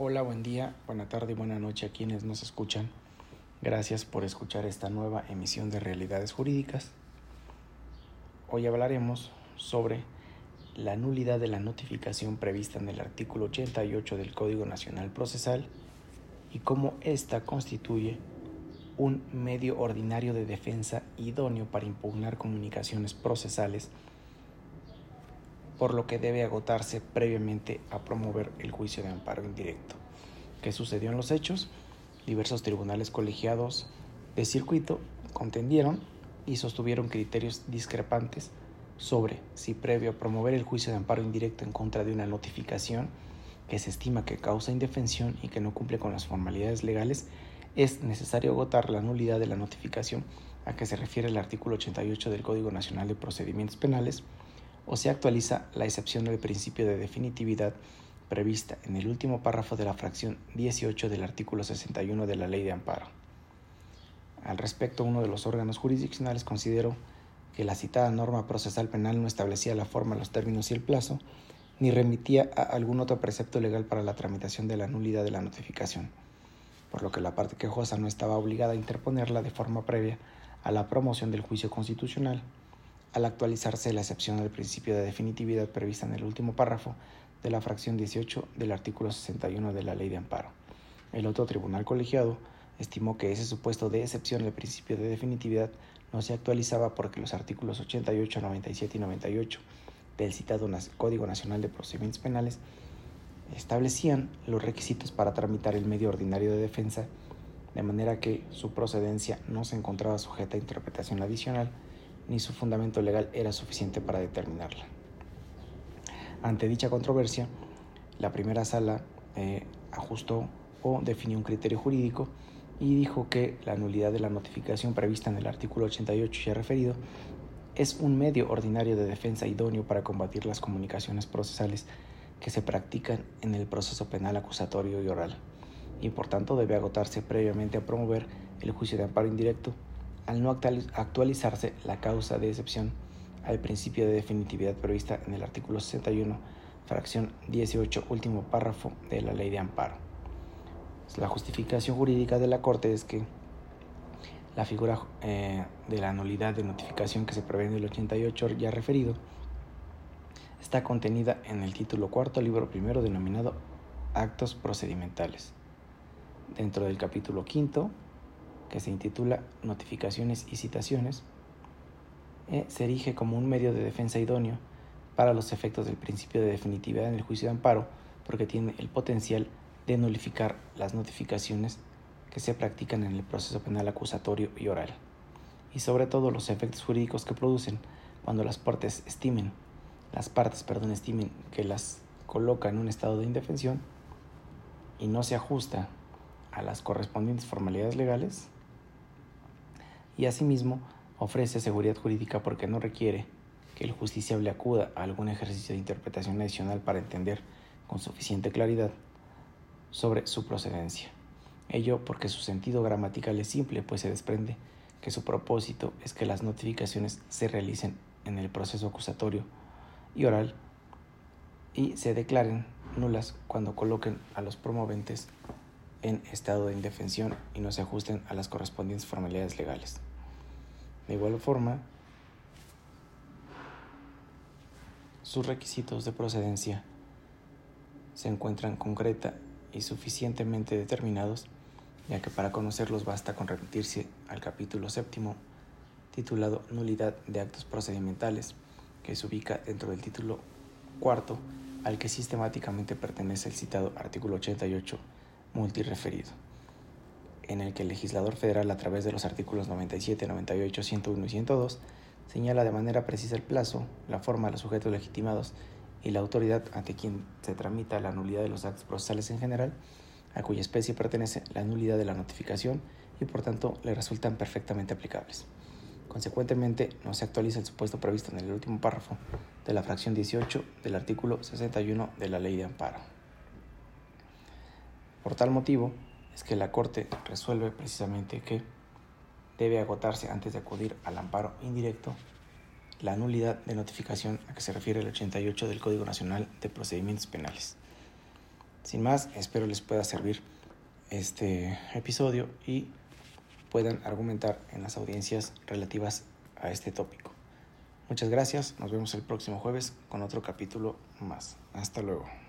Hola, buen día, buena tarde y buena noche a quienes nos escuchan. Gracias por escuchar esta nueva emisión de Realidades Jurídicas. Hoy hablaremos sobre la nulidad de la notificación prevista en el artículo 88 del Código Nacional Procesal y cómo ésta constituye un medio ordinario de defensa idóneo para impugnar comunicaciones procesales, por lo que debe agotarse previamente a promover el juicio de amparo indirecto. ¿Qué sucedió en los hechos? Diversos tribunales colegiados de circuito contendieron y sostuvieron criterios discrepantes sobre si previo a promover el juicio de amparo indirecto en contra de una notificación que se estima que causa indefensión y que no cumple con las formalidades legales, es necesario agotar la nulidad de la notificación a que se refiere el artículo 88 del Código Nacional de Procedimientos Penales o se actualiza la excepción del principio de definitividad prevista en el último párrafo de la fracción 18 del artículo 61 de la Ley de Amparo. Al respecto, uno de los órganos jurisdiccionales consideró que la citada norma procesal penal no establecía la forma, los términos y el plazo, ni remitía a algún otro precepto legal para la tramitación de la nulidad de la notificación, por lo que la parte quejosa no estaba obligada a interponerla de forma previa a la promoción del juicio constitucional, al actualizarse la excepción del principio de definitividad prevista en el último párrafo de la fracción 18 del artículo 61 de la Ley de Amparo. El otro tribunal colegiado estimó que ese supuesto de excepción del principio de definitividad no se actualizaba porque los artículos 88, 97 y 98 del citado Código Nacional de Procedimientos Penales establecían los requisitos para tramitar el medio ordinario de defensa, de manera que su procedencia no se encontraba sujeta a interpretación adicional ni su fundamento legal era suficiente para determinarla. Ante dicha controversia, la primera sala eh, ajustó o definió un criterio jurídico y dijo que la nulidad de la notificación prevista en el artículo 88 ya referido es un medio ordinario de defensa idóneo para combatir las comunicaciones procesales que se practican en el proceso penal acusatorio y oral, y por tanto debe agotarse previamente a promover el juicio de amparo indirecto al no actualizarse la causa de excepción al principio de definitividad prevista en el artículo 61, fracción 18, último párrafo de la ley de amparo. La justificación jurídica de la Corte es que la figura eh, de la nulidad de notificación que se prevé en el 88 ya referido está contenida en el título cuarto, libro primero, denominado Actos Procedimentales. Dentro del capítulo quinto, que se intitula Notificaciones y Citaciones, eh, se erige como un medio de defensa idóneo para los efectos del principio de definitividad en el juicio de amparo, porque tiene el potencial de nulificar las notificaciones que se practican en el proceso penal acusatorio y oral, y sobre todo los efectos jurídicos que producen cuando las partes estimen, las partes, perdón, estimen que las coloca en un estado de indefensión y no se ajusta a las correspondientes formalidades legales, y asimismo ofrece seguridad jurídica porque no requiere que el justiciable acuda a algún ejercicio de interpretación adicional para entender con suficiente claridad sobre su procedencia. Ello porque su sentido gramatical es simple, pues se desprende que su propósito es que las notificaciones se realicen en el proceso acusatorio y oral y se declaren nulas cuando coloquen a los promoventes en estado de indefensión y no se ajusten a las correspondientes formalidades legales. De igual forma, sus requisitos de procedencia se encuentran concreta y suficientemente determinados, ya que para conocerlos basta con remitirse al capítulo séptimo titulado Nulidad de actos procedimentales, que se ubica dentro del título cuarto al que sistemáticamente pertenece el citado artículo 88 multireferido, en el que el legislador federal a través de los artículos 97, 98, 101 y 102 señala de manera precisa el plazo, la forma, los sujetos legitimados y la autoridad ante quien se tramita la nulidad de los actos procesales en general, a cuya especie pertenece la nulidad de la notificación y por tanto le resultan perfectamente aplicables. Consecuentemente, no se actualiza el supuesto previsto en el último párrafo de la fracción 18 del artículo 61 de la Ley de Amparo. Por tal motivo, es que la Corte resuelve precisamente que debe agotarse antes de acudir al amparo indirecto la nulidad de notificación a que se refiere el 88 del Código Nacional de Procedimientos Penales. Sin más, espero les pueda servir este episodio y puedan argumentar en las audiencias relativas a este tópico. Muchas gracias, nos vemos el próximo jueves con otro capítulo más. Hasta luego.